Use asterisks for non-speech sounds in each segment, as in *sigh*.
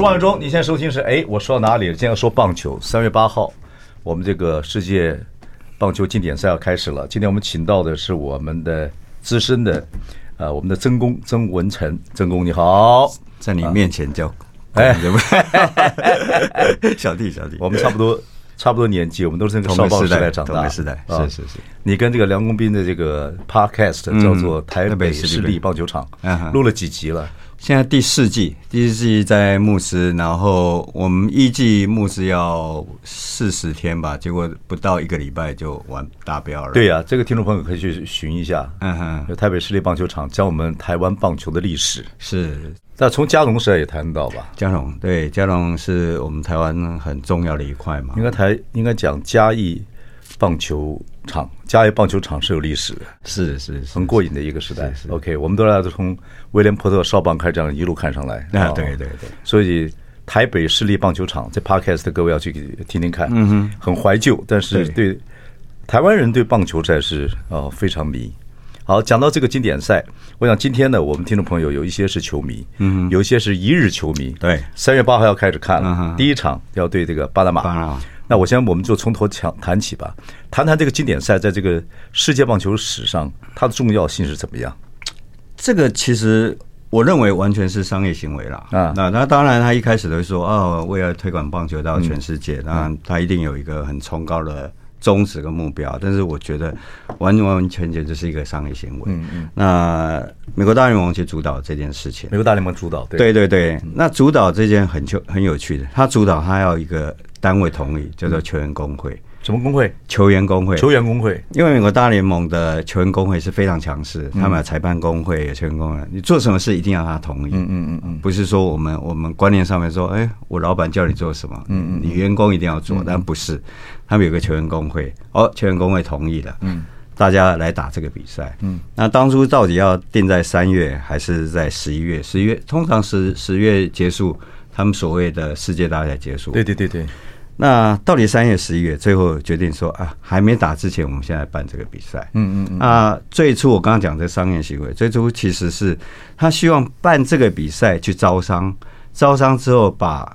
是王伟忠，你现在收听是哎，我说到哪里了？今天要说棒球。三月八号，我们这个世界棒球经典赛要开始了。今天我们请到的是我们的资深的，呃，我们的曾公曾文成，曾公你好，在你面前叫哎，*laughs* 小弟小弟，我们差不多差不多年纪，我们都是那个少棒时代长大，时代，是是是。你跟这个梁公斌的这个 podcast 叫做台北市立棒球场，录了几集了？现在第四季，第四季在牧师，然后我们一季牧师要四十天吧，结果不到一个礼拜就完达标了。对呀、啊，这个听众朋友可以去寻一下。嗯哼，台北市立棒球场讲我们台湾棒球的历史。是，那从嘉龙时代也谈到吧？嘉龙对，嘉龙是我们台湾很重要的一块嘛。应该台应该讲嘉义棒球场，嘉义棒球场是有历史的，是是，很过瘾的一个时代。OK，我们都来自从威廉波特少棒开始这样一路看上来啊，对对对。所以台北市立棒球场这 Podcast 的各位要去听听看，嗯哼，很怀旧，但是对台湾人对棒球赛是呃非常迷。好，讲到这个经典赛，我想今天呢，我们听众朋友有一些是球迷，嗯，有一些是一日球迷，对，三月八号要开始看了，第一场要对这个巴拿马。那我先，我们就从头讲谈起吧，谈谈这个经典赛在这个世界棒球史上它的重要性是怎么样？这个其实我认为完全是商业行为啦啊。那那当然，他一开始都会说哦，为了推广棒球到全世界，当然他一定有一个很崇高的宗旨跟目标。但是我觉得完完全全就是一个商业行为。嗯嗯。那美国大联盟去主导这件事情，美国大联盟主导，对对对。那主导这件很就很有趣的，他主导他要一个。单位同意叫做球员工会，什么工会？球员工会。球员工会，因为美国大联盟的球员工会是非常强势，他们有裁判工会，有球员工会，你做什么事一定要他同意。嗯嗯嗯嗯，不是说我们我们观念上面说，哎，我老板叫你做什么，嗯嗯，你员工一定要做，但不是，他们有个球员工会，哦，球员工会同意了，嗯，大家来打这个比赛，嗯，那当初到底要定在三月还是在十一月？十一月通常十十月结束，他们所谓的世界大赛结束。对对对对。那到底三月、十一月，最后决定说啊，还没打之前，我们现在办这个比赛。嗯嗯嗯。啊，最初我刚刚讲这商业行为，最初其实是他希望办这个比赛去招商，招商之后把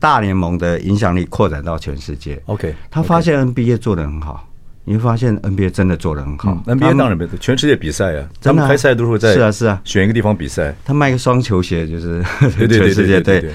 大联盟的影响力扩展到全世界。OK，他发现 NBA 做得很好，你会发现 NBA 真的做得很好。NBA 当然没错，全世界比赛啊，他们开赛都是在是啊是啊，选一个地方比赛。他卖个双球鞋就是 *laughs* 全世界对。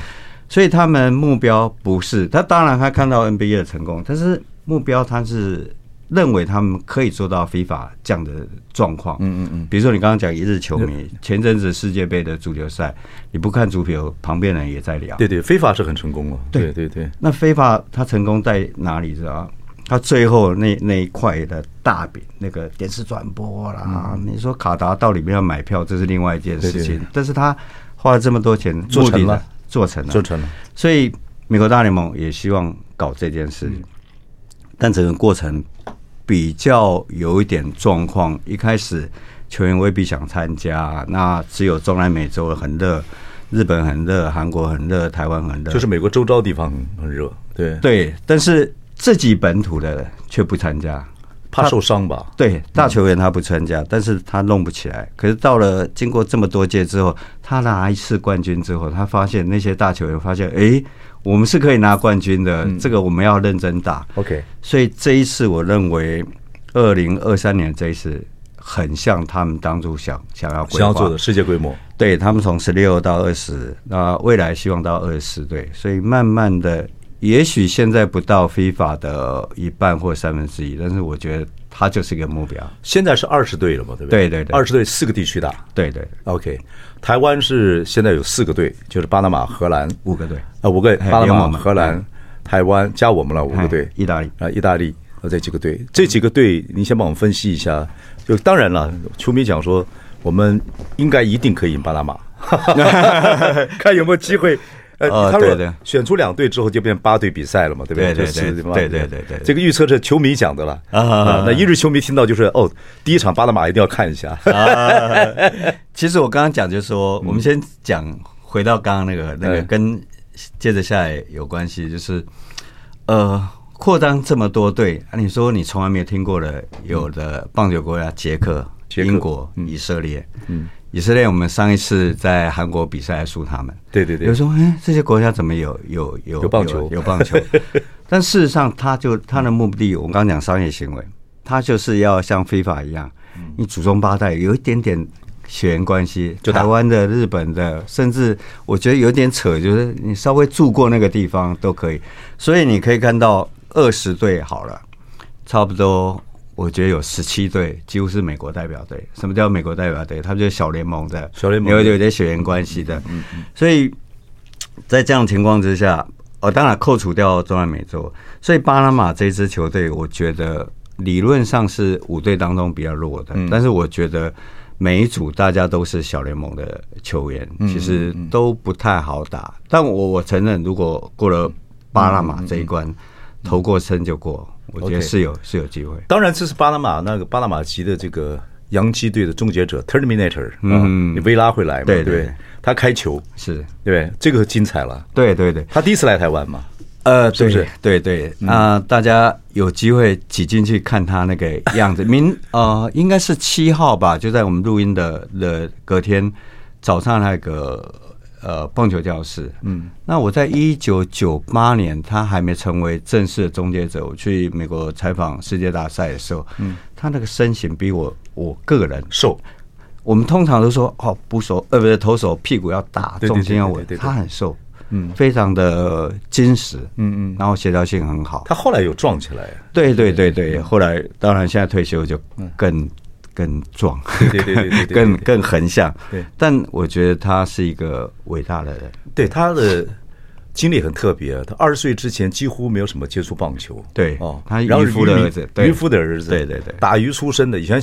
所以他们目标不是他，当然他看到 NBA 的成功，但是目标他是认为他们可以做到 FIFA 这样的状况。嗯嗯嗯。比如说你刚刚讲一日球迷，前阵子世界杯的足球赛，你不看足球，旁边人也在聊。对对，FIFA 是很成功哦。对对对。那 FIFA 它成功在哪里？知道？他最后那那一块的大饼，那个电视转播啦，你说卡达到里面要买票，这是另外一件事情。但是他花了这么多钱，做成了。做成了，做成了，所以美国大联盟也希望搞这件事，但整个过程比较有一点状况。一开始球员未必想参加，那只有中南美洲很热，日本很热，韩国很热，台湾很热，就是美国周遭地方很热。对对，但是自己本土的却不参加。怕受伤吧？对，大球员他不参加，但是他弄不起来。可是到了经过这么多届之后，他拿一次冠军之后，他发现那些大球员发现，哎，我们是可以拿冠军的。这个我们要认真打。OK，所以这一次我认为，二零二三年这一次很像他们当初想想要想要做的世界规模。对，他们从十六到二十，那未来希望到二十四队，所以慢慢的。也许现在不到 FIFA 的一半或三分之一，但是我觉得它就是一个目标。现在是二十队了嘛，对不对？对对对，二十队四个地区打。对对，OK。台湾是现在有四个队，就是巴拿马、荷兰五个队啊，五个巴拿马、荷兰、台湾加我们了五个队，意大利啊，意大利啊，这几个队，这几个队，你先帮我们分析一下。就当然了，球迷讲说，我们应该一定可以赢巴拿马，*laughs* *laughs* 看有没有机会。呃，他说选出两队之后就变八队比赛了嘛，对不对？对对对对对对对，这个预测是球迷讲的了啊。那一日球迷听到就是哦，第一场巴拿马一定要看一下。*laughs* 其实我刚刚讲就是说，我们先讲回到刚刚那个那个跟接着下来有关系，就是呃。扩张这么多队啊！你说你从来没有听过的，有的棒球国家，捷克、英国、以色列。嗯，以色列我们上一次在韩国比赛输他们。对对对。有时候，哎，这些国家怎么有有有有棒球？有棒球。*laughs* 但事实上，他就他的目的，我们刚刚讲商业行为，他就是要像 FIFA 一样，你祖宗八代有一点点血缘关系，就台湾的、日本的，甚至我觉得有点扯，就是你稍微住过那个地方都可以。所以你可以看到。二十队好了，差不多，我觉得有十七队几乎是美国代表队。什么叫美国代表队？他们就是小联盟的，小联盟有有点血缘关系的。嗯嗯。所以在这样的情况之下，哦，当然扣除掉中南美洲，所以巴拿马这支球队，我觉得理论上是五队当中比较弱的。但是我觉得每一组大家都是小联盟的球员，其实都不太好打。但我我承认，如果过了巴拿马这一关。投过身就过，我觉得是有.是有机会。当然，这是巴拿马那个巴拿马籍的这个洋基队的终结者 Terminator，嗯，维拉会来嘛？对对，他开球是对，这个精彩了。对对对，他第一次来台湾嘛？呃，是不是？对对，那大家有机会挤进去看他那个样子。明呃，应该是七号吧？就在我们录音的的隔天早上那个。呃，棒球教室。嗯，那我在一九九八年，他还没成为正式的终结者。我去美国采访世界大赛的时候，嗯，他那个身形比我我个人瘦。我们通常都说，哦，捕手呃，不是投手屁股要大，重心要稳。他很瘦，嗯，非常的坚实，嗯嗯，然后协调性很好。他后来有壮起来。对对对对，后来当然现在退休就更。更壮，对对对对，*laughs* 更更横向。对，但我觉得他是一个伟大的人。对，他的经历很特别，他二十岁之前几乎没有什么接触棒球。对哦，他渔夫的儿子，渔夫的儿子，对对对，打鱼出身的。以前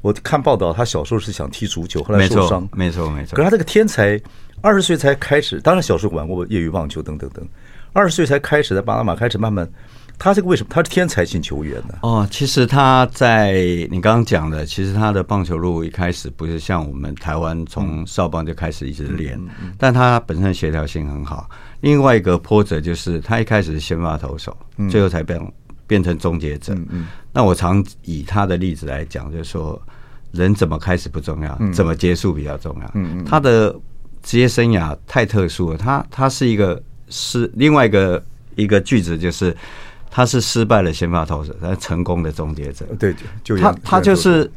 我看报道，他小时候是想踢足球，后来受伤，没错没错。可是他这个天才，二十岁才开始，当然小时候玩过业余棒球等等等，二十岁才开始在巴拿马开始慢慢。他这个为什么他是天才型球员呢？哦，其实他在你刚刚讲的，其实他的棒球路一开始不是像我们台湾从少棒就开始一直练，但他本身协调性很好。另外一个波折就是他一开始是先发投手，嗯、最后才变变成终结者。那我常以他的例子来讲，就是说人怎么开始不重要，嗯、怎么结束比较重要。他的职业生涯太特殊了，他他是一个是另外一个一个句子就是。他是失败的先发投手，他是成功的终结者。对，就他他就是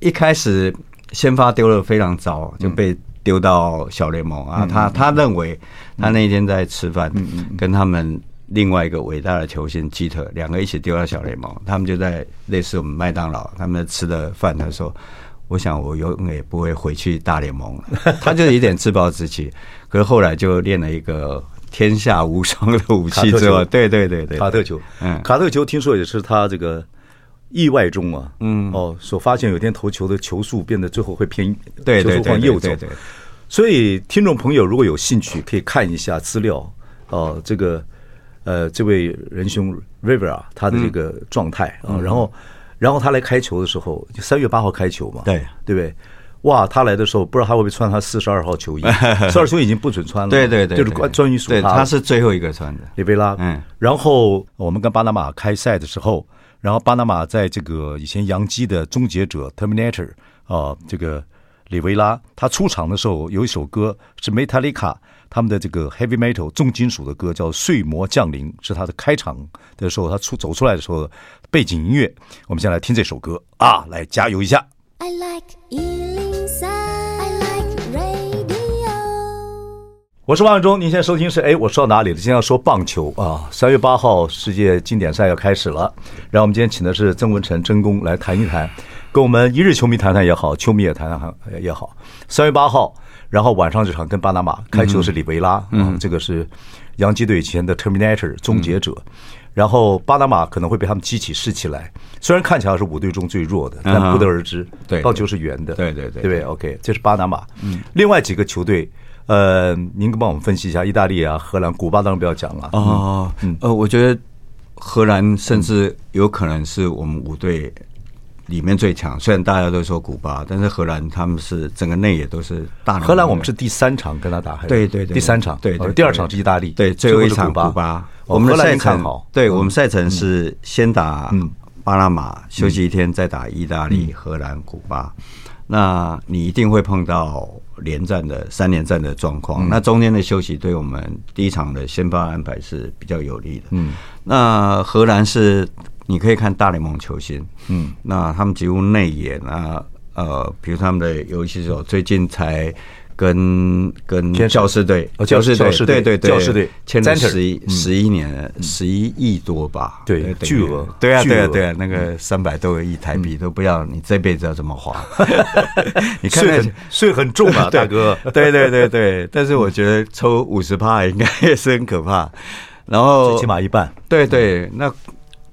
一开始先发丢了非常糟，就被丢到小联盟啊。他他认为他那天在吃饭，跟他们另外一个伟大的球星基特两个一起丢到小联盟，他们就在类似我们麦当劳，他们吃的饭，他说：“我想我永远也不会回去大联盟了。”他就有点自暴自弃，可是后来就练了一个。天下无双的武器之外，对对对对，卡特球，嗯，卡特球听说也是他这个意外中啊，嗯，哦，所发现有天投球的球速变得最后会偏，对对对，往右走，所以听众朋友如果有兴趣，可以看一下资料，哦，这个呃，这位仁兄 Rivera 他的这个状态啊，然后然后他来开球的时候，就三月八号开球嘛，对。对不对？哇，他来的时候不知道他会不会穿他四十二号球衣，*laughs* 四十二球衣已经不准穿了。对对对，就是关专于属他。他是最后一个穿的，里维拉。嗯，然后我们跟巴拿马开赛的时候，然后巴拿马在这个以前洋基的终结者 Terminator 啊，这个里维拉他出场的时候有一首歌是 Metallica 他们的这个 Heavy Metal 重金属的歌叫《睡魔降临》，是他的开场的时候他出走出来的时候背景音乐。我们先来听这首歌啊，来加油一下。I like 我是王永忠，您现在收听是哎，我说到哪里了？今天要说棒球啊，三月八号世界经典赛要开始了。然后我们今天请的是曾文诚曾公来谈一谈，跟我们一日球迷谈谈也好，球迷也谈谈也好。三月八号，然后晚上这场跟巴拿马开球是里维拉，嗯，这个是洋基队以前的 Terminator 终结者。然后巴拿马可能会被他们激起士气来，虽然看起来是五队中最弱的，但不得而知。对，棒球是圆的。对对对，对不对？OK，这是巴拿马。嗯，另外几个球队。呃，您帮我们分析一下意大利啊、荷兰、古巴，当然不要讲了。哦，嗯，呃，我觉得荷兰甚至有可能是我们五队里面最强。虽然大家都说古巴，但是荷兰他们是整个内也都是大。荷兰我们是第三场跟他打，对对对，第三场，对对，第二场是意大利，对，最后一场古巴。我们的赛程，对我们赛程是先打嗯。巴拿马休息一天，再打意大利、荷兰、古巴。那你一定会碰到连战的三连战的状况。那中间的休息对我们第一场的先发安排是比较有利的。嗯，那荷兰是你可以看大联盟球星。嗯，那他们几乎内野啊，呃，比如他们的游击手最近才。跟跟教师队，教师队，对对对，教师队签了十一十一年，十一亿多吧？对，巨额，对啊，对啊，对啊，那个三百多个亿台币都不要，你这辈子要怎么花？*laughs* 你看税税很重啊，*laughs* 大哥。对对对对，但是我觉得抽五十趴应该也是很可怕。然后最起码一半，对对，那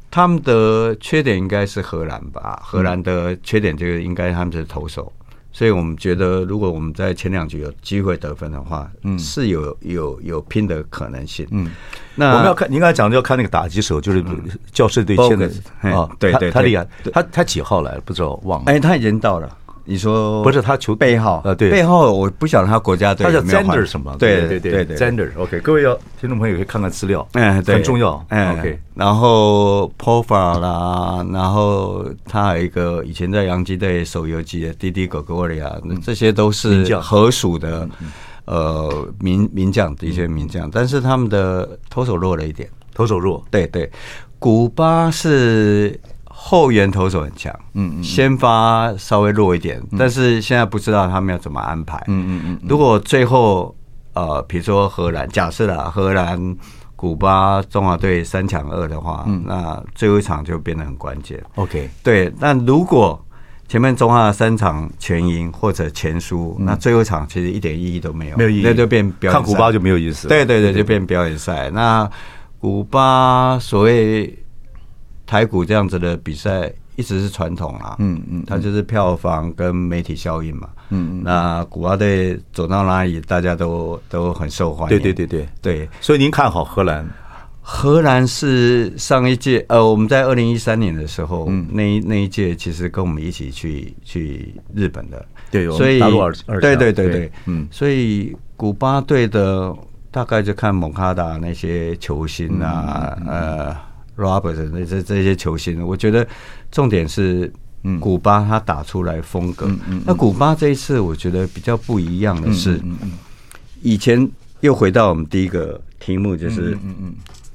他们的缺点应该是荷兰吧？荷兰的缺点就是应该他们是投手。所以我们觉得，如果我们在前两局有机会得分的话，嗯，是有有有拼的可能性。嗯，那我们要看，您刚才讲的要看那个打击手，就是教士队现在啊，对对，他厉害，他他几号来了？不知道忘了。哎，他已经到了。你说不是他球背号呃？对，背号我不晓得他国家队，他叫 Zander 什么？对对对对，Zander。OK，各位要听众朋友可以看看资料，嗯，很重要。嗯，OK。然后 Profar 啦，然后他还有一个以前在洋基队手游机的 Didi Gregorius，这些都是合属的呃名名将，的确名将，但是他们的投手弱了一点，投手弱。对对，古巴是。后援投手很强，嗯嗯，先发稍微弱一点，但是现在不知道他们要怎么安排，嗯嗯嗯。如果最后呃，比如说荷兰，假设啦，荷兰、古巴、中华队三强二的话，那最后一场就变得很关键。OK，对。但如果前面中华三场全赢或者全输，那最后一场其实一点意义都没有，没有意义，那就变表演古巴就没有意思。对对对，就变表演赛。那古巴所谓。台股这样子的比赛一直是传统啊，嗯嗯，它就是票房跟媒体效应嘛，嗯嗯，那古巴队走到哪里，大家都都很受欢迎，对对对对。对，所以您看好荷兰？荷兰是上一届，呃，我们在二零一三年的时候，嗯，那一那一届其实跟我们一起去去日本的，对，所以对对对对，嗯，所以古巴队的大概就看蒙卡达那些球星啊，呃。Robert 那这这些球星，我觉得重点是，古巴他打出来风格。那古巴这一次，我觉得比较不一样的是，以前又回到我们第一个题目，就是，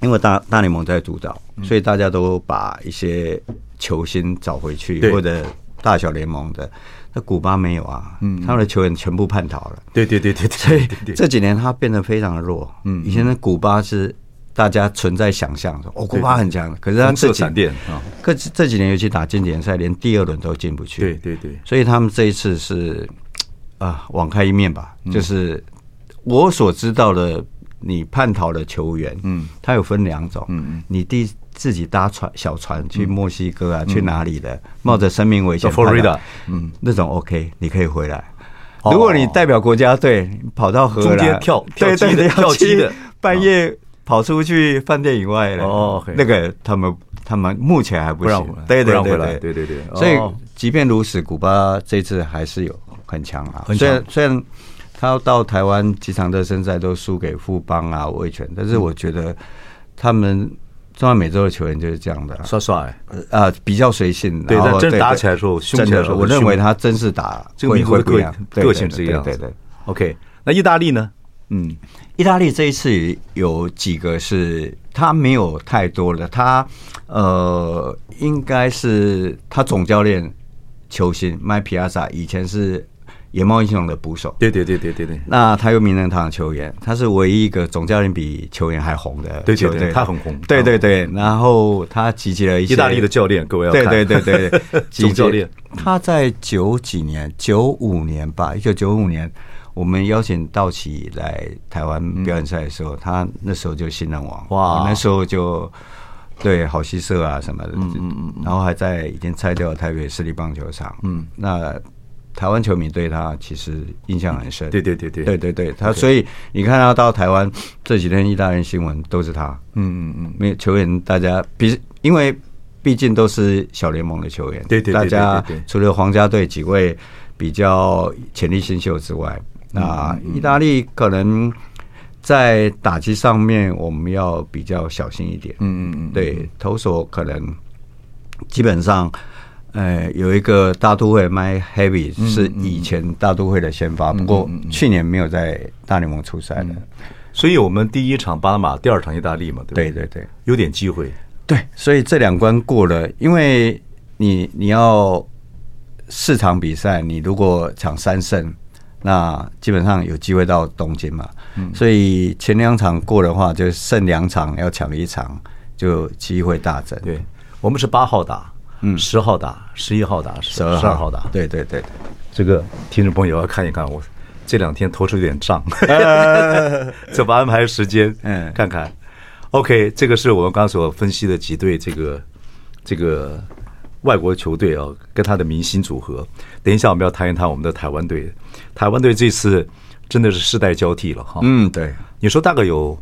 因为大大联盟在主导，所以大家都把一些球星找回去，或者大小联盟的。那古巴没有啊，他们的球员全部叛逃了。对对对对，所以这几年他变得非常的弱。嗯，以前的古巴是。大家存在想象说，哦，古巴很强，可是他这几年啊，可这几年尤其打经典赛，连第二轮都进不去。对对对，所以他们这一次是啊，网开一面吧。就是我所知道的，你叛逃的球员，嗯，他有分两种，嗯嗯，你第自己搭船小船去墨西哥啊，去哪里的，冒着生命危险，佛罗里达，嗯，那种 OK，你可以回来。如果你代表国家队跑到荷兰，中间跳跳机的跳机的。半夜。跑出去饭店以外了哦，那个他们他们目前还不行，对对对对。对对，所以即便如此，古巴这次还是有很强啊。虽然虽然他到台湾几场的身赛都输给富邦啊、味全，但是我觉得他们中南美洲的球员就是这样的，帅。帅啊，比较随性。对，但真打起来的时候，真的，我认为他真是打这个民族的个个性是一样。对对，OK，那意大利呢？嗯，意大利这一次有几个是他没有太多的，他呃，应该是他总教练球星麦皮亚萨以前是野猫英雄的捕手，对对对对对对。那他又名人堂的球员，他是唯一一个总教练比球员还红的，对对对，他很红，对对对。然后他集结了一些意大利的教练，各位要看，对对对对，总教练。他在九几年，九五年吧，一九九五年。我们邀请道奇来台湾表演赛的时候，他那时候就新人王。哇，那时候就对好戏社啊什么的，嗯嗯嗯，然后还在已经拆掉台北市立棒球场，嗯，那台湾球迷对他其实印象很深。对对对对。对对对，他所以你看他到台湾这几天意大利新闻都是他。嗯嗯嗯，没有球员，大家比因为毕竟都是小联盟的球员，对对，大家除了皇家队几位比较潜力新秀之外，那意大利可能在打击上面我们要比较小心一点。嗯嗯嗯，对，投手可能基本上。呃，有一个大都会 My Heavy 是以前大都会的先发，不过去年没有在大联盟出赛的，所以我们第一场巴拿马，第二场意大利嘛，对对对，有点机会。对，所以这两关过了，因为你你要四场比赛，你如果抢三胜，那基本上有机会到东京嘛。所以前两场过的话，就剩两场要抢一场，就机会大增。对，我们是八号打。嗯，十号打，十一号打，十二号，号打，对对对，这个听众朋友要看一看，我这两天头出有点胀，*laughs* 怎么安排时间？嗯，看看。OK，这个是我们刚刚所分析的几对这个这个外国球队啊，跟他的明星组合。等一下我们要谈一谈我们的台湾队，台湾队这次真的是世代交替了哈。嗯，对，你说大概有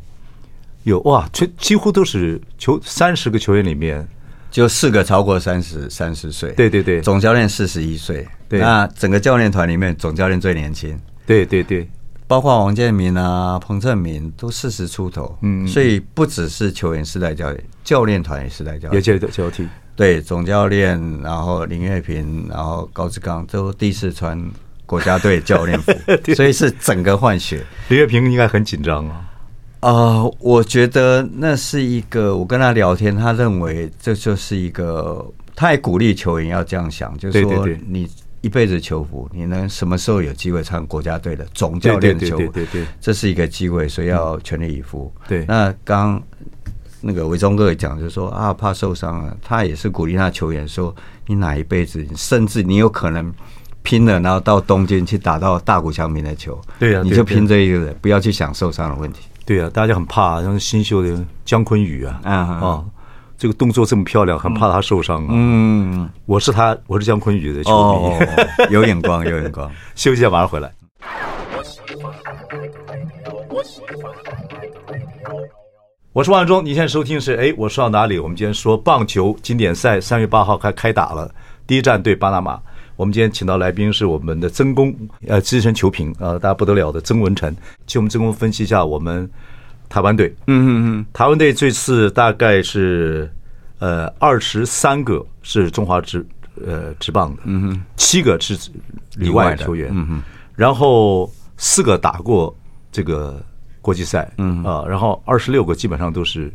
有哇，几几乎都是球三十个球员里面。就四个超过三十三十岁，对对对，总教练四十一岁，对，那整个教练团里面总教练最年轻，对对对，包括王建民啊、彭正明都四十出头，嗯，所以不只是球员世代交替，教练团也世代交替，也交交替，对，总教练，然后林岳平，然后高志刚都第一次穿国家队教练服，*laughs* 所以是整个换血，林岳平应该很紧张啊。啊、呃，我觉得那是一个，我跟他聊天，他认为这就是一个，他也鼓励球员要这样想，就是说你一辈子球服，你能什么时候有机会穿国家队的总教练球服？对对对，这是一个机会，所以要全力以赴。对，那刚那个伟忠哥也讲，就是说啊，怕受伤啊，他也是鼓励他球员说，你哪一辈子，甚至你有可能拼了，然后到东京去打到大谷翔平的球，对啊，你就拼这一个人，不要去想受伤的问题。对啊，大家很怕，像新秀的姜坤宇啊，啊，啊，这个动作这么漂亮，很怕他受伤啊。嗯，我是他，我是姜坤宇的球迷，哦、有眼光，有眼光。*laughs* 休息一下，马上回来。我是王忠，你现在收听是哎，我说到哪里？我们今天说棒球经典赛三月八号开开打了，第一站对巴拿马。我们今天请到来宾是我们的曾公，呃，资深球评，呃，大家不得了的曾文成，请我们曾公分析一下我们台湾队。嗯嗯嗯，台湾队这次大概是呃二十三个是中华职呃职棒的，嗯哼，七个是里外球员，嗯哼，然后四个打过这个国际赛，嗯。啊，然后二十六个基本上都是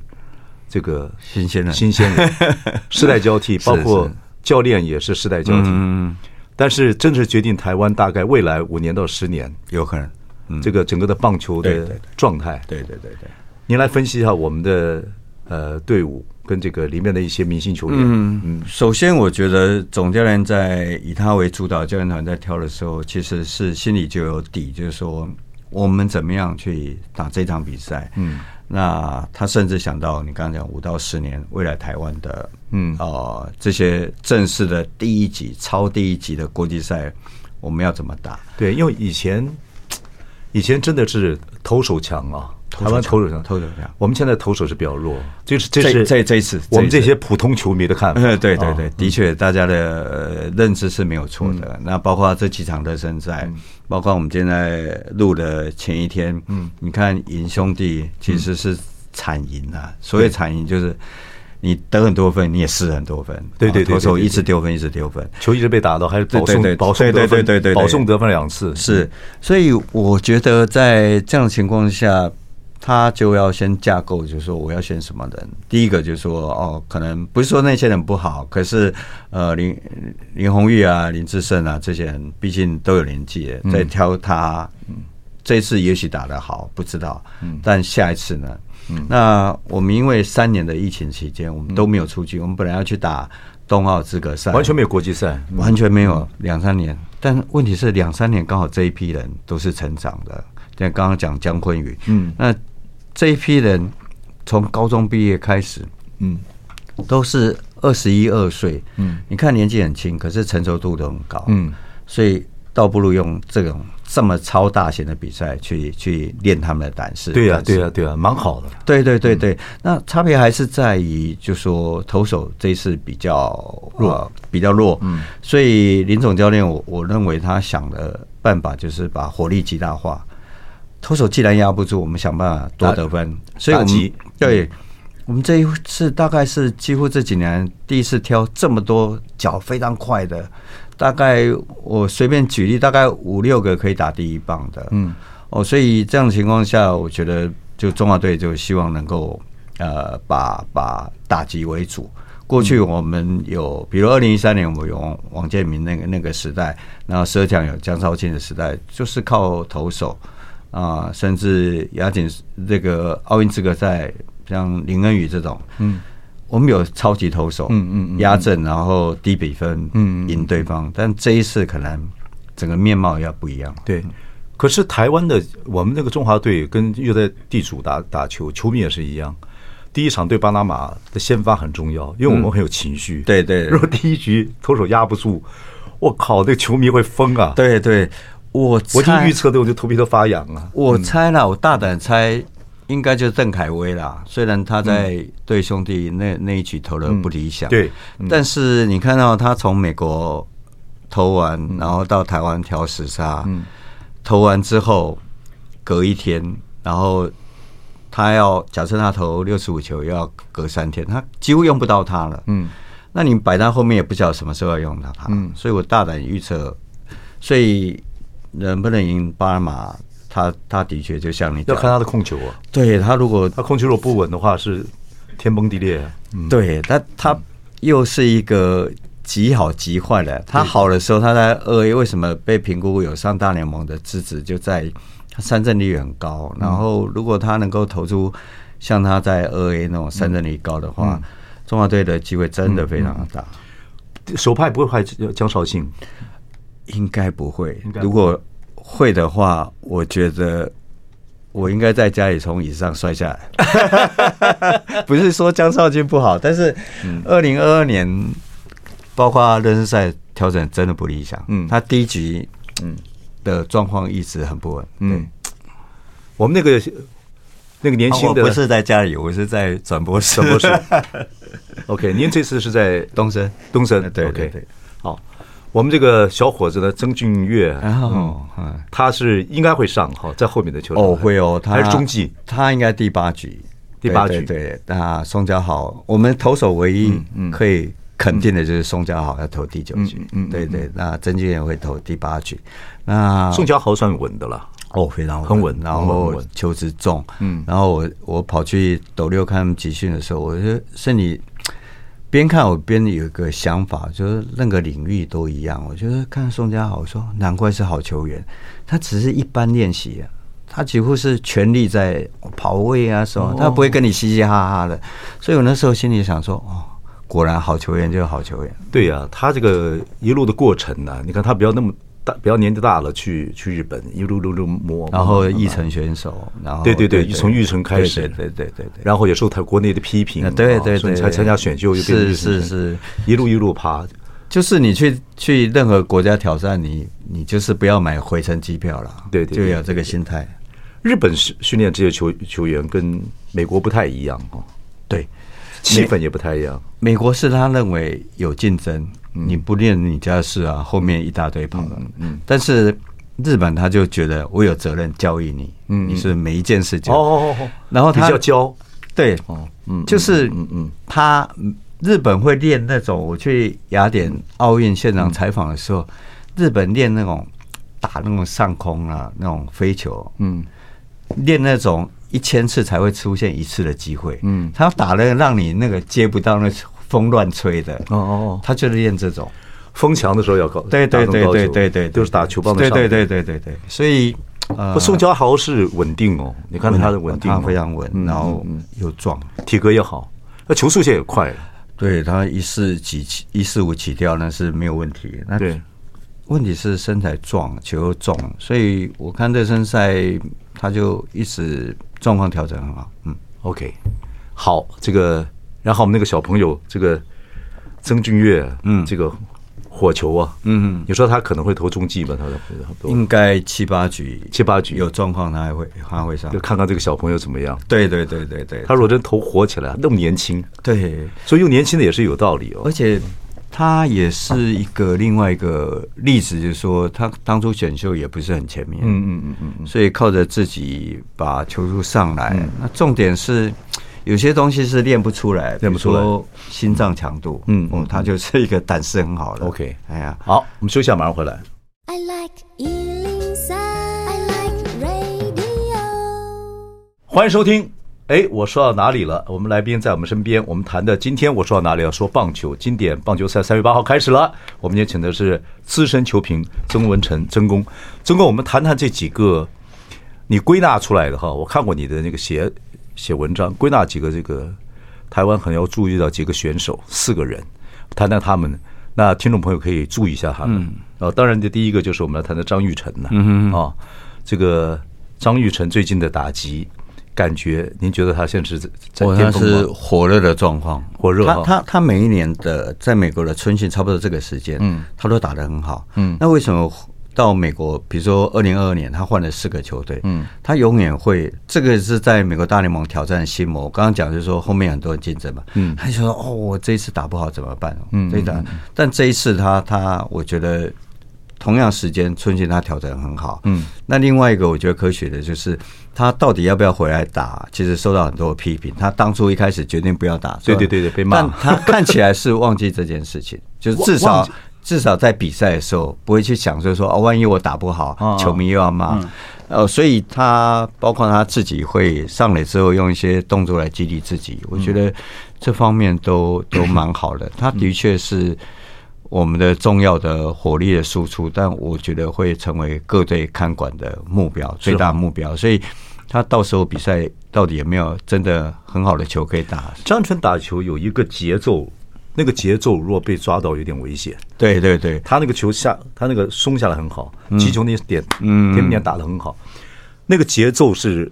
这个新鲜人，新鲜人，*laughs* 世代交替，包括教练也是世代交替，嗯。但是，真是决定台湾大概未来五年到十年有可能，嗯，这个整个的棒球的状态。对对对对，您来分析一下我们的呃队伍跟这个里面的一些明星球员。嗯嗯，首先我觉得总教练在以他为主导，教练团在挑的时候，其实是心里就有底，就是说我们怎么样去打这场比赛。嗯。那他甚至想到你刚刚讲五到十年未来台湾的，嗯呃这些正式的第一级、超第一级的国际赛，我们要怎么打？对，因为以前以前真的是投手强啊。台湾投手强，投手强。我们现在投手是比较弱，就是这是这这一次我们这些普通球迷的看法。对对对，的确大家的认知是没有错的。那包括这几场热身赛，包括我们现在录的前一天，嗯，你看赢兄弟其实是惨赢啊。所谓惨赢就是你得很多分，你也失很多分。对对对，投手一直丢分，一直丢分，球一直被打到，还是保送保送得分，对对对，保送得分两次。是，所以我觉得在这样的情况下。他就要先架构，就是说我要选什么人。第一个就是说，哦，可能不是说那些人不好，可是呃，林林红玉啊、林志胜啊这些人，毕竟都有年纪，在挑他。嗯，这次也许打得好，不知道。嗯，但下一次呢？嗯，那我们因为三年的疫情期间，我们都没有出去。我们本来要去打冬奥资格赛，完全没有国际赛，完全没有两三年。但问题是两三年刚好这一批人都是成长的。像刚刚讲姜昆宇，嗯，那这一批人从高中毕业开始，嗯，都是二十一二岁，嗯，你看年纪很轻，可是成熟度都很高，嗯，所以倒不如用这种这么超大型的比赛去去练他们的胆识。对呀，对呀，对呀，蛮好的。对对对对，那差别还是在于，就说投手这一次比较弱，比较弱。嗯，所以林总教练，我我认为他想的办法就是把火力极大化。投手既然压不住，我们想办法多得分。所以我们对。我们这一次大概是几乎这几年第一次挑这么多脚非常快的，大概我随便举例，大概五六个可以打第一棒的。嗯，哦，所以这样的情况下，我觉得就中华队就希望能够呃把把打击为主。过去我们有，比如二零一三年我们有王王建民那个那个时代，然后十二强有江少庆的时代，就是靠投手啊，甚至亚锦这个奥运资格赛。像林恩宇这种，嗯，我们有超级投手，嗯嗯，压阵，然后低比分，嗯，赢对方。但这一次可能整个面貌要不一样。对，可是台湾的我们那个中华队跟又在地主打打球，球迷也是一样。第一场对巴拿马的先发很重要，因为我们很有情绪。对对，如果第一局投手压不住，我靠，那个球迷会疯啊！对对，我我就预测的，我就头皮都发痒了。我猜了，我大胆猜。应该就是邓凯威啦，虽然他在对兄弟那那一局投的不理想，对，但是你看到他从美国投完，然后到台湾调时差，投完之后隔一天，然后他要假设他投六十五球，要隔三天，他几乎用不到他了。嗯，那你摆在后面也不知道什么时候要用到他，嗯，所以我大胆预测，所以能不能赢巴拿马？他他的确就像你要看他的控球啊，对他如果他控球如果不稳的话是天崩地裂。嗯，对，他他又是一个极好极坏的。他好的时候他在二 A 为什么被评估有上大联盟的资质，就在他三振率很高。然后如果他能够投出像他在二 A 那种三振率高的话，中华队的机会真的非常的大。手派不会派江绍庆，应该不会。如果会的话，我觉得我应该在家里从椅子上摔下来。*laughs* 不是说江少军不好，但是二零二二年包括热身赛调整真的不理想。嗯，他第一局嗯的状况一直很不稳。嗯，我们那个那个年轻的不是在家里，我是在转播室。转播室。*laughs* OK，您这次是在东森，东森。对对对，好。我们这个小伙子呢，曾俊岳，嗯，他是应该会上哈，在后面的球场哦，会哦，他还是中继，他应该第八局，第八局，对，那宋家豪，我们投手唯一可以肯定的就是宋家豪要投第九局，嗯，对对，那曾俊岳会投第八局，那宋家豪算稳的了，哦，非常很稳，然后球质重，嗯，然后我我跑去斗六看集训的时候，我觉得身体。边看我边有一个想法，就是任何领域都一样。我觉得看宋家豪说，难怪是好球员，他只是一般练习啊，他几乎是全力在跑位啊什么，他不会跟你嘻嘻哈哈的。所以我那时候心里想说，哦，果然好球员就是好球员。对呀，他这个一路的过程呢，你看他不要那么。大比较年纪大了，去去日本一路路路摸，然后育成选手，然后对对对，从育成开始，对对对对，然后也受他国内的批评，对对对，才参加选秀，又是是是，一路一路爬，就是你去去任何国家挑战，你你就是不要买回程机票了，对对，就有这个心态。日本训训练这些球球员跟美国不太一样哦，对，气氛也不太一样。美国是他认为有竞争。你不练你家事啊，后面一大堆跑的。嗯，但是日本他就觉得我有责任教育你，嗯，你是每一件事情。哦，然后他要教，对，哦，嗯，就是，嗯嗯，他日本会练那种，我去雅典奥运现场采访的时候，日本练那种打那种上空啊，那种飞球，嗯，练那种一千次才会出现一次的机会，嗯，他打了让你那个接不到那。风乱吹的。哦哦，他就是练这种。风强的时候要高，对对对对对对，就是打球棒的对对对对对对，所以呃，宋家豪是稳定哦，你看他的稳定，他非常稳，然后又壮，体格也好，那球速线也快，对他一四几起一四五起跳那是没有问题，那对，问题是身材壮，球又重，所以我看热身赛他就一直状况调整很好，嗯，OK，好，这个。然后我们那个小朋友，这个曾俊岳，嗯，这个火球啊，嗯，你说他可能会投中继吧？他的应该七八局，七八局有状况他还会他会上，就看看这个小朋友怎么样。对对对对对，他如果真投火起来，那么年轻，对，所以用年轻的也是有道理哦。而且他也是一个另外一个例子，就是说他当初选秀也不是很前面，嗯嗯嗯嗯，所以靠着自己把球速上来。那重点是。有些东西是练不出来，练不出来。心脏强度，嗯，哦，他就是一个胆识很好的。OK，哎呀，好，我们休息下，马上回来。I like 103, I like radio。欢迎收听。哎，我说到哪里了？我们来宾在我们身边。我们谈的今天我说到哪里？要说棒球，经典棒球赛三月八号开始了。我们今天请的是资深球评曾文成，曾工。曾工，我们谈谈这几个你归纳出来的哈。我看过你的那个写。写文章归纳几个这个台湾很要注意到几个选手四个人，谈谈他们。那听众朋友可以注意一下他们。啊，当然这第一个就是我们来谈的张玉成了。嗯啊，这个张玉成最近的打击感觉，您觉得他现在是在巅峰吗？是火热的状况，火热。他他他每一年的在美国的春训差不多这个时间，嗯，他都打得很好。嗯，那为什么？到美国，比如说二零二二年，他换了四个球队，嗯，他永远会这个是在美国大联盟挑战心魔。我刚刚讲就是说后面很多人竞争嘛，嗯，他就说哦，我这一次打不好怎么办？嗯，对的。但这一次他他，我觉得同样时间春训他调整很好，嗯。那另外一个我觉得可取的就是他到底要不要回来打，其实受到很多批评。他当初一开始决定不要打，对对对对，被骂。但他看起来是忘记这件事情，*laughs* 就是至少。至少在比赛的时候不会去想，就说哦，万一我打不好，球迷又要骂。呃，所以他包括他自己会上来之后用一些动作来激励自己，我觉得这方面都都蛮好的。他 *coughs* 的确是我们的重要的火力的输出，但我觉得会成为各队看管的目标，最大目标。所以他到时候比赛到底有没有真的很好的球可以打？张纯打球有一个节奏。那个节奏如果被抓到，有点危险。对对对，他那个球下，他那个松下来很好，击球那点，嗯，点点打的很好。那个节奏是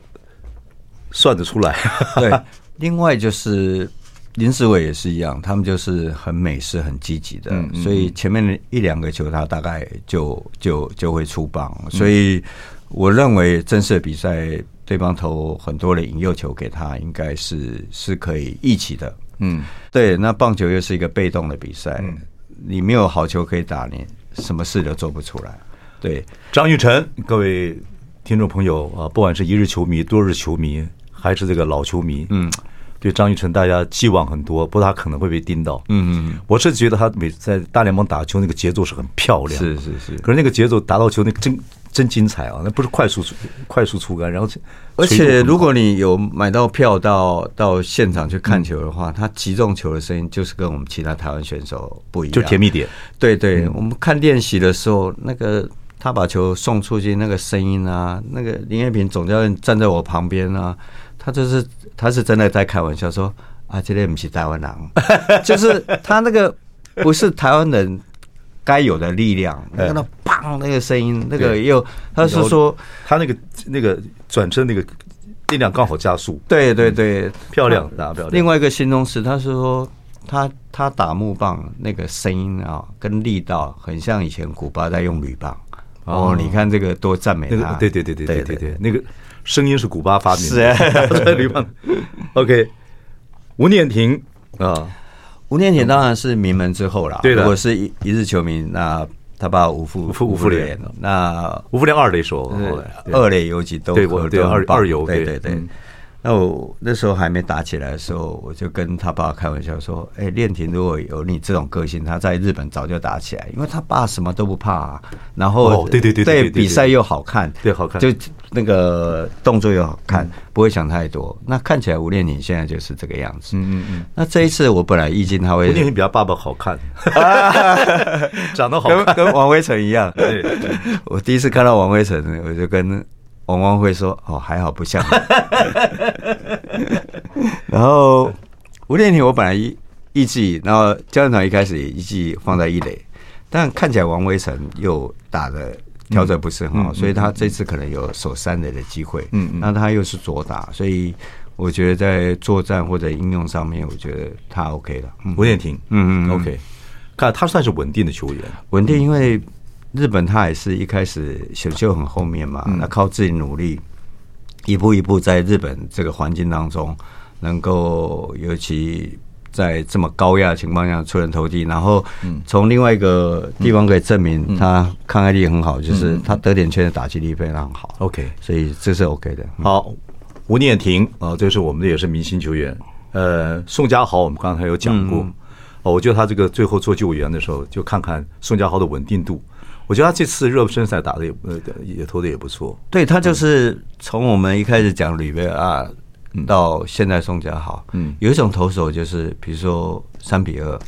算得出来。*laughs* 对，*laughs* 另外就是林子伟也是一样，他们就是很美式、很积极的，所以前面的一两个球他大概就就就会出棒。所以我认为正式的比赛，对方投很多的引诱球给他，应该是是可以一起的。嗯，对，那棒球又是一个被动的比赛，嗯，你没有好球可以打，你什么事都做不出来。对，张玉成，各位听众朋友啊，不管是一日球迷、多日球迷，还是这个老球迷，嗯，对张玉成大家寄望很多，不过他可能会被盯到。嗯嗯，我是觉得他每次在大联盟打球那个节奏是很漂亮，是是是，可是那个节奏打到球那个真。真精彩啊！那不是快速出快速出杆，然后而且如果你有买到票到到现场去看球的话，他击中球的声音就是跟我们其他台湾选手不一样，就甜蜜点。对对，我们看练习的时候，那个他把球送出去那个声音啊，那个林彦平总教练站在我旁边啊，他就是他是真的在开玩笑说啊，今天不是台湾人，就是他那个不是台湾人。该有的力量，那个砰，那个声音，那个又，他是说他那个那个转身那个力量刚好加速，对对对，漂亮，打漂亮。另外一个形容词，他是说他他打木棒那个声音啊，跟力道很像以前古巴在用铝棒。哦，你看这个多赞美他，对对对对对对对，那个声音是古巴发明的，是 *laughs* 铝棒。OK，吴念庭啊。吴念庭当然是名门之后了。对的，如果是一一日球迷，那他爸吴富吴富连，那吴富连二垒手，二垒游击都对，对二二游，对对。对。那我那时候还没打起来的时候，我就跟他爸开玩笑说：“哎，练婷如果有你这种个性，他在日本早就打起来，因为他爸什么都不怕，然后对对对对，比赛又好看，对好看，就那个动作又好看，不会想太多。那看起来吴念婷现在就是这个样子。嗯嗯嗯。那这一次我本来预计他会，吴念庭比他爸爸好看，*laughs* 长得好看，跟王威成一样。对，我第一次看到王威成，我就跟。王光辉说：“哦，还好不像。” *laughs* 然后吴念庭，我本来一一季，然后教练团一开始也一季放在一垒，但看起来王威成又打的调整不是很好，所以他这次可能有守三垒的机会。嗯，嗯那他又是左打，所以我觉得在作战或者应用上面，我觉得他 OK 了。吴念庭，嗯嗯，OK。看他算是稳定的球员，稳定，因为日本他也是一开始选秀很后面嘛，那靠自己努力，一步一步在日本这个环境当中，能够尤其在这么高压的情况下出人头地，然后从另外一个地方可以证明他抗压力很好，就是他得点圈的打击力非常好。OK，所以这是 OK 的。好，吴念婷啊，这是我们的也是明星球员。呃，宋佳豪我们刚才有讲过。哦，我觉得他这个最后做救援的时候，就看看宋家豪的稳定度。我觉得他这次热身赛打的也呃也投的也不错。对，他就是从我们一开始讲吕贝啊，到现在宋家豪，嗯，有一种投手就是，比如说三比二，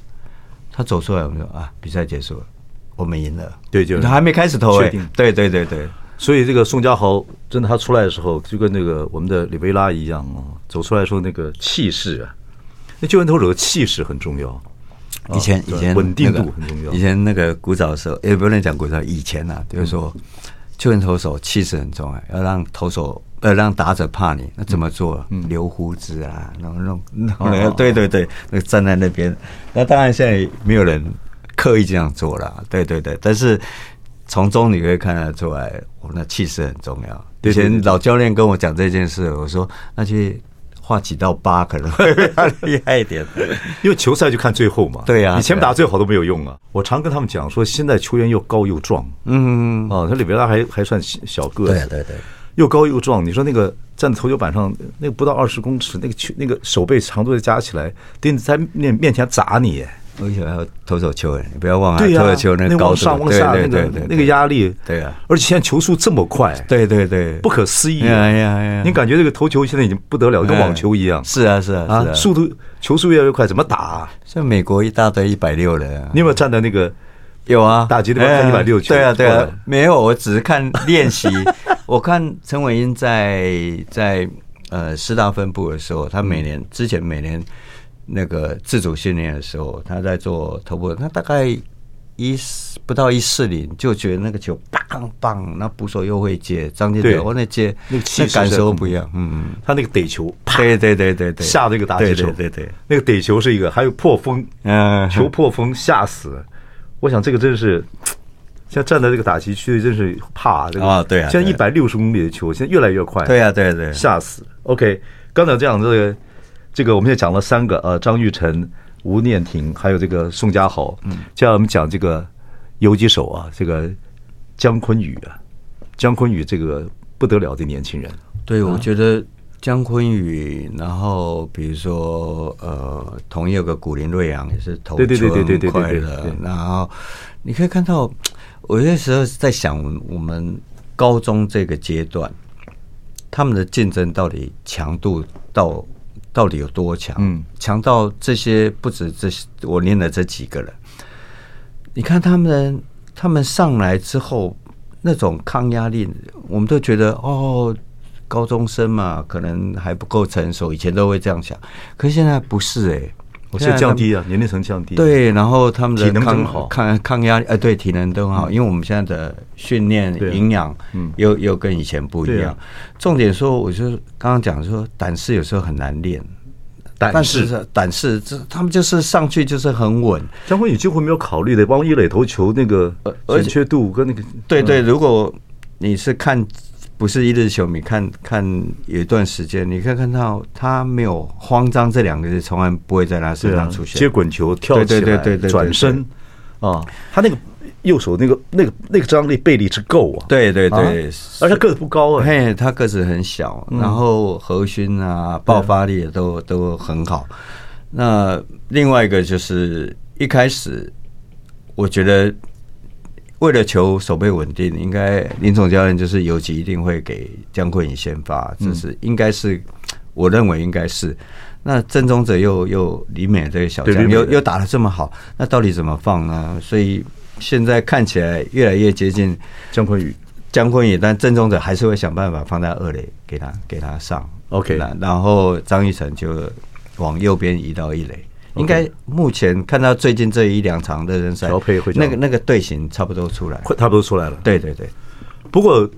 他走出来，我们说啊，比赛结束了，我们赢了。对，就他还没开始投，确定。对对对对，所以这个宋家豪真的他出来的时候，就跟那个我们的里维拉一样啊，走出来的时候那个气势啊，那救援投手的气势很重要。以前以前稳定度很重要。以前那个古早的时候，也不能讲古早，以前呐，就是说，救援投手气势很重要，要让投手呃让打者怕你，那怎么做？留胡子啊，然后弄弄，对对对，那站在那边。那当然现在没有人刻意这样做了，对对对。但是从中你可以看得出来，我那气势很重要。以前老教练跟我讲这件事，我说那去。画几道疤可能会厉害一点，*laughs* 因为球赛就看最后嘛。对呀，你前面打最好都没有用啊。我常跟他们讲说，现在球员又高又壮，嗯，哦，他里维拉还还算小个子，对对对，又高又壮。你说那个站在投球板上，那个不到二十公尺，那个球那个手背长度再加起来，得在面面前砸你。而且还要投手球，你不要忘了，投手球那个高上往下那个那个压力，对啊，而且现在球速这么快，对对对，不可思议哎！呀呀你感觉这个投球现在已经不得了，跟网球一样。是啊是啊是啊，速度球速越来越快，怎么打？像美国一大堆一百六的，你有没有站在那个？有啊，打击的看一百六球。对啊对啊，没有，我只是看练习。*laughs* 我看陈伟英在在呃师大分部的时候，他每年之前每年。那个自主训练的时候，他在做头部，他大概一四不到一四零，就觉得那个球棒棒，那捕手又会接，张进德我那接那感受不一样，嗯嗯，他那个逮球，对对对对对，下这个打击球，对对，那个逮球是一个，还有破风，嗯，球破风吓死，我想这个真是，*tsk* 现在站在这个打击区真是怕这个。啊，对啊，现在一百六十公里的球，现在越来越快，对啊对对，吓死。OK，刚才这样这个。这个我们现在讲了三个，呃，张玉成、吴念婷，还有这个宋家豪。嗯，接下来我们讲这个游击手啊，这个姜昆宇啊，姜昆宇这个不得了的年轻人。对，我觉得姜昆宇，然后比如说呃，同一有个古林瑞阳也是投球很快的。然后你可以看到，我有些时候在想，我们高中这个阶段，他们的竞争到底强度到。到底有多强？嗯，强到这些不止这些，我念的这几个人。你看他们，他们上来之后那种抗压力，我们都觉得哦，高中生嘛，可能还不够成熟，以前都会这样想。可是现在不是哎、欸。我现在降低啊，年龄层降低。对，然后他们的体能更好，抗抗压力，哎，对，体能都很好。因为我们现在的训练营养，嗯，又又跟以前不一样。重点说，我就刚刚讲说，胆识有时候很难练，胆识胆识，这他们就是上去就是很稳。张坤宇几乎没有考虑的，帮一垒投球那个准确度跟那个，对对，如果你是看。不是一日球迷，看看有一段时间，你可以看到他没有慌张这两个字，从来不会在他身上出现。接滚球、跳起来、转身啊，他那个右手那个那个那个张力、背力是够啊！对对对，而且个子不高啊，嘿，他个子很小，然后核心啊、爆发力也都都很好。那另外一个就是一开始，我觉得。为了求守备稳定，应该林总教练就是游击一定会给江坤宇先发，这是应该是我认为应该是。那正宗者又又李美这个小将又又打得这么好，那到底怎么放呢？所以现在看起来越来越接近江坤宇，江坤宇，但正宗者还是会想办法放在二垒给他给他上。OK，然后张玉成就往右边移到一垒。应该目前看到最近这一两场热身赛，那个那个队形差不多出来，差不多出来了。对对对，不过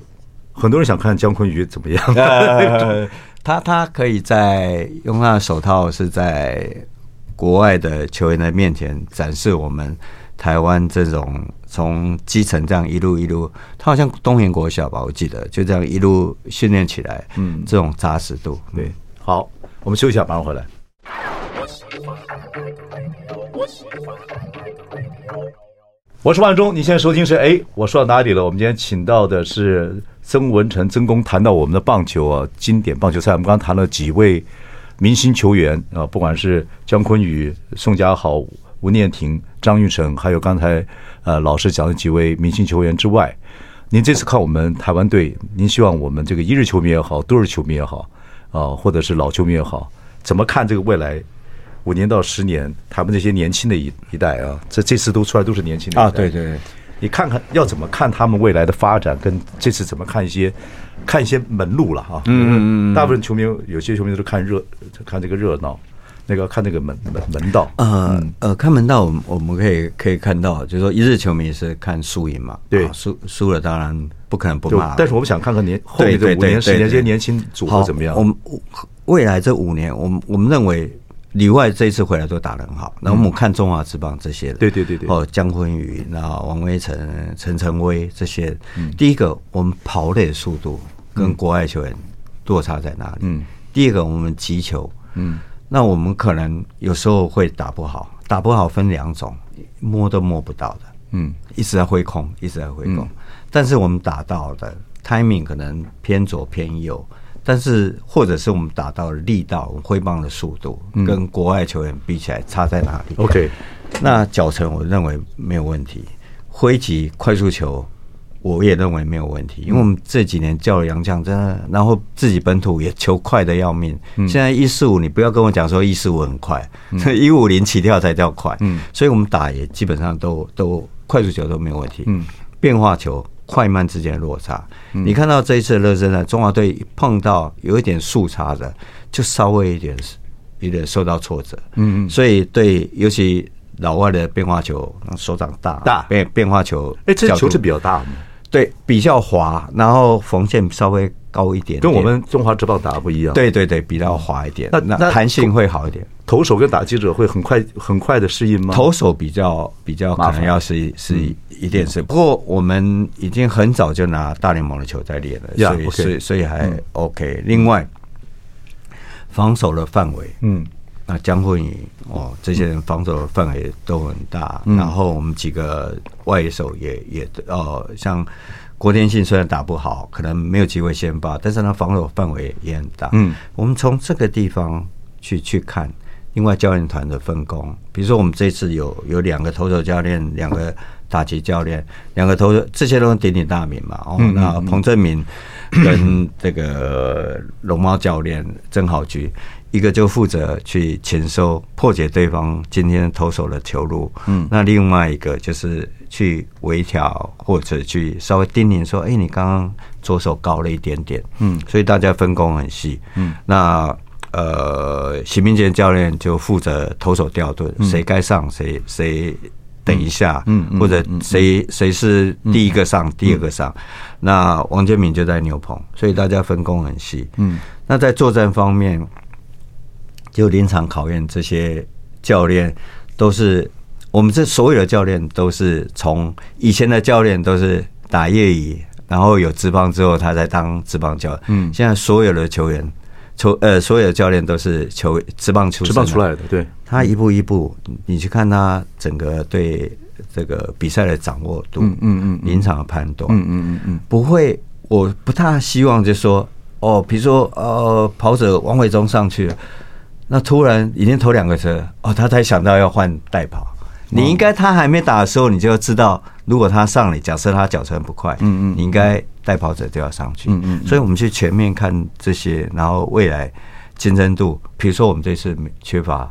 很多人想看江坤宇怎么样。*laughs* 他他可以在用他的手套是在国外的球员的面前展示我们台湾这种从基层这样一路一路，他好像东元国小吧，我记得就这样一路训练起来，嗯，这种扎实度。对，好，我们休息一下，马上回来。我是万忠，你现在收听是哎，我说到哪里了？我们今天请到的是曾文诚曾公，谈到我们的棒球啊，经典棒球赛。我们刚谈了几位明星球员啊，不管是江坤宇、宋家豪、吴念庭、张育成，还有刚才呃老师讲的几位明星球员之外，您这次看我们台湾队，您希望我们这个一日球迷也好，多日球迷也好啊，或者是老球迷也好，怎么看这个未来？五年到十年，他们这些年轻的一一代啊，这这次都出来都是年轻的一代啊，对对对，你看看要怎么看他们未来的发展，跟这次怎么看一些看一些门路了哈。嗯嗯嗯，大部分球迷有些球迷都是看热看这个热闹，那个看那个门门门道。呃呃，看门道，我们我们可以可以看到，就是说一日球迷是看输赢嘛，对，输输了当然不可能不骂，但是我们想看看年后面这五年十年这些年轻组合怎么样。我们未来这五年，我们我们认为。里外这一次回来都打得很好，那我们看中华之棒这些的，对对对对，哦，江坤宇、然后王威晨、陈晨威这些，第一个我们跑垒的速度跟国外球员落差在哪里？嗯，第二个我们击球，嗯，那我们可能有时候会打不好，打不好分两种，摸都摸不到的，嗯，一直在挥空，一直在挥空，但是我们打到的 timing 可能偏左偏右。但是，或者是我们打到力道、挥棒的速度，跟国外球员比起来差在哪里？OK，那脚程我认为没有问题，挥击快速球我也认为没有问题，因为我们这几年教了洋将，真的，然后自己本土也球快的要命。现在一四五，你不要跟我讲说一四五很快，*laughs* 一五零起跳才叫快。嗯，所以我们打也基本上都都快速球都没有问题。嗯，变化球。快慢之间的落差，你看到这一次的热身赛，中华队碰到有一点速差的，就稍微一点有点受到挫折。嗯嗯，所以对，尤其老外的变化球，手掌大大。变变化球，哎，这球是比较大，对，比较滑，然后缝线稍微高一点，跟我们中华职棒打的不一样。对对对，比较滑一点，那那弹性会好一点。投手跟打击者会很快很快的适应吗？投手比较比较可能要适应适应。一定是，不过我们已经很早就拿大联盟的球在练了，所以所以所以还 OK。另外，防守的范围，嗯，那江慧宇哦，这些人防守的范围都很大。然后我们几个外手也也哦，像郭天信虽然打不好，可能没有机会先发，但是他防守范围也很大。嗯，我们从这个地方去去看。另外教练团的分工，比如说我们这次有有两个投手教练，两个打击教练，两个投手，这些都是鼎鼎大名嘛。哦，那彭正明跟这个龙猫教练曾豪駒，一个就负责去潜收破解对方今天投手的球路，嗯，那另外一个就是去微调或者去稍微叮咛说，哎，你刚刚左手高了一点点，嗯，所以大家分工很细，嗯，那。呃，许明杰教练就负责投手调度，谁该上谁谁等一下，嗯，或者谁谁是第一个上，第二个上。那王建民就在牛棚，所以大家分工很细。嗯，那在作战方面，就临场考验这些教练，都是我们这所有的教练都是从以前的教练都是打业余，然后有职棒之后，他才当职棒教练。嗯，现在所有的球员。球呃，所有的教练都是球职棒出职棒出来的，对，他一步一步，你去看他整个对这个比赛的掌握度，嗯嗯嗯，临场的判断，嗯嗯嗯嗯，不会，我不太希望就说，哦，比如说呃，跑者王伟忠上去了，那突然已经投两个车，哦，他才想到要换代跑，你应该他还没打的时候，你就要知道，如果他上来，假设他脚程不快，嗯嗯，你应该。代跑者就要上去，嗯嗯，所以我们去全面看这些，然后未来竞争度，比如说我们这次缺乏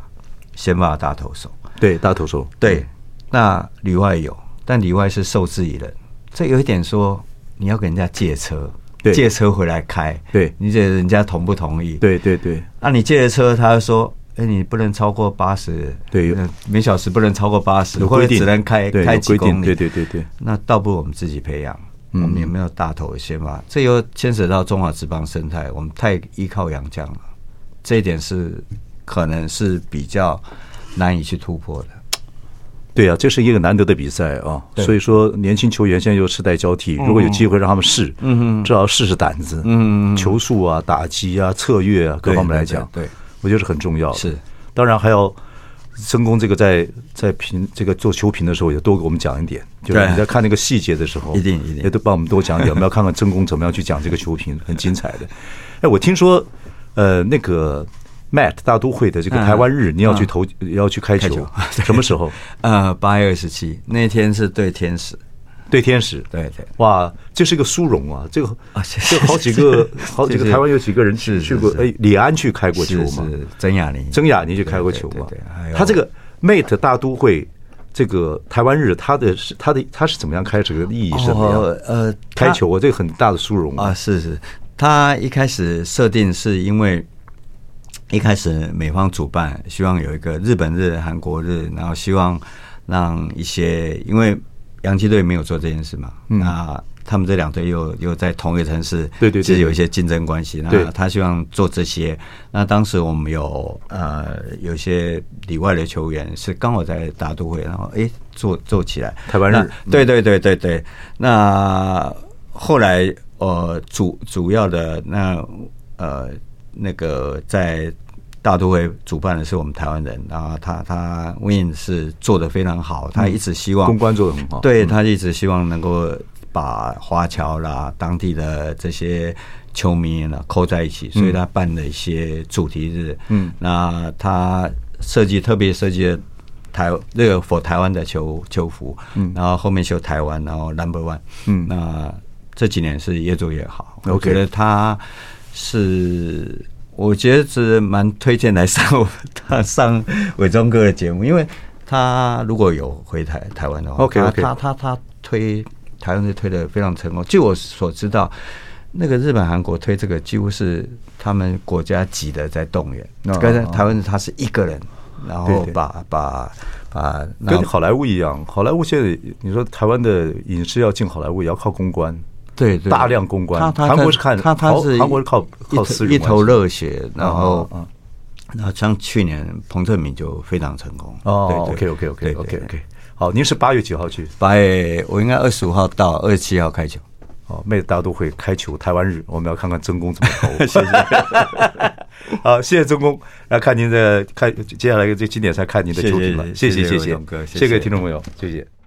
先发大投手，对大投手，对，那里外有，但里外是受制于人，这有一点说你要给人家借车，借车回来开，对，你觉得人家同不同意？对对对，那你借的车，他说，哎，你不能超过八十，对，每小时不能超过八十，或者只能开开几公里，对对对对，那倒不如我们自己培养。我们有没有大头的先发？这又牵扯到中华职棒生态，我们太依靠洋将了。这一点是可能是比较难以去突破的。对啊，这是一个难得的比赛啊，所以说年轻球员现在又世代交替，如果有机会让他们试，至少试试胆子，球速啊、打击啊、策略啊各方面来讲，对，我觉得是很重要的。是，当然还要曾公这个在在评这个做球评的时候，也多给我们讲一点，就是你在看那个细节的时候，一定一定。也都帮我们多讲一点，*laughs* 我们要看看曾公怎么样去讲这个球评，很精彩的。哎，我听说，呃，那个。Matt 大都会的这个台湾日，你要去投，要去开球，*laughs* 什么时候？*laughs* 呃，八月二十七那天是对天使，对天使，对对。哇，这是一个殊荣啊！这个这好几个 *laughs* 好几个台湾有几个人去去过，哎，李安去开过球嘛？曾雅妮，曾雅妮去开过球嘛？他这个 Mate 大都会这个台湾日，他的是他的他是怎么样开始的意义是什么样？呃，开球啊，这个很大的殊荣啊！是是，他一开始设定是因为。一开始美方主办希望有一个日本日、韩国日，然后希望让一些，因为洋基队没有做这件事嘛，嗯、那他们这两队又又在同一个城市，对对，其实有一些竞争关系。那他希望做这些。那当时我们有呃有一些里外的球员是刚好在大都会，然后哎做做起来台湾日，对对对对对。那后来呃主主要的那呃。那个在大都会主办的是我们台湾人，然后他他 Win 是做的非常好，他一直希望公关做的很好，对，他一直希望能够把华侨啦、当地的这些球迷呢扣在一起，所以他办了一些主题日，嗯，那他设计特别设计了台那个 for 台湾的球球服，嗯，然后后面绣台湾，然后 Number One，嗯，那这几年是越做越好，我觉得他。是，我觉得是蛮推荐来上他 *laughs* 上伟忠哥的节目，因为他如果有回台台湾的话，OK OK，他他他推台湾是推的非常成功。据我所知道，那个日本、韩国推这个几乎是他们国家级的在动员。跟台湾他是一个人，然后把把把跟好莱坞一样，好莱坞现在你说台湾的影视要进好莱坞，也要靠公关。对，对，大量公关。韩国是看他，他是韩国是靠靠私人一头热血，然后，然后像去年彭政闵就非常成功。哦，OK OK OK OK OK。好，您是八月几号去？八月我应该二十五号到，二十七号开球。哦，妹子大家都会开球。台湾日，我们要看看曾公怎么投。谢谢。好，谢谢曾公。来看您的看接下来这经典赛，看您的球品了。谢谢谢谢，谢谢听众朋友，谢谢。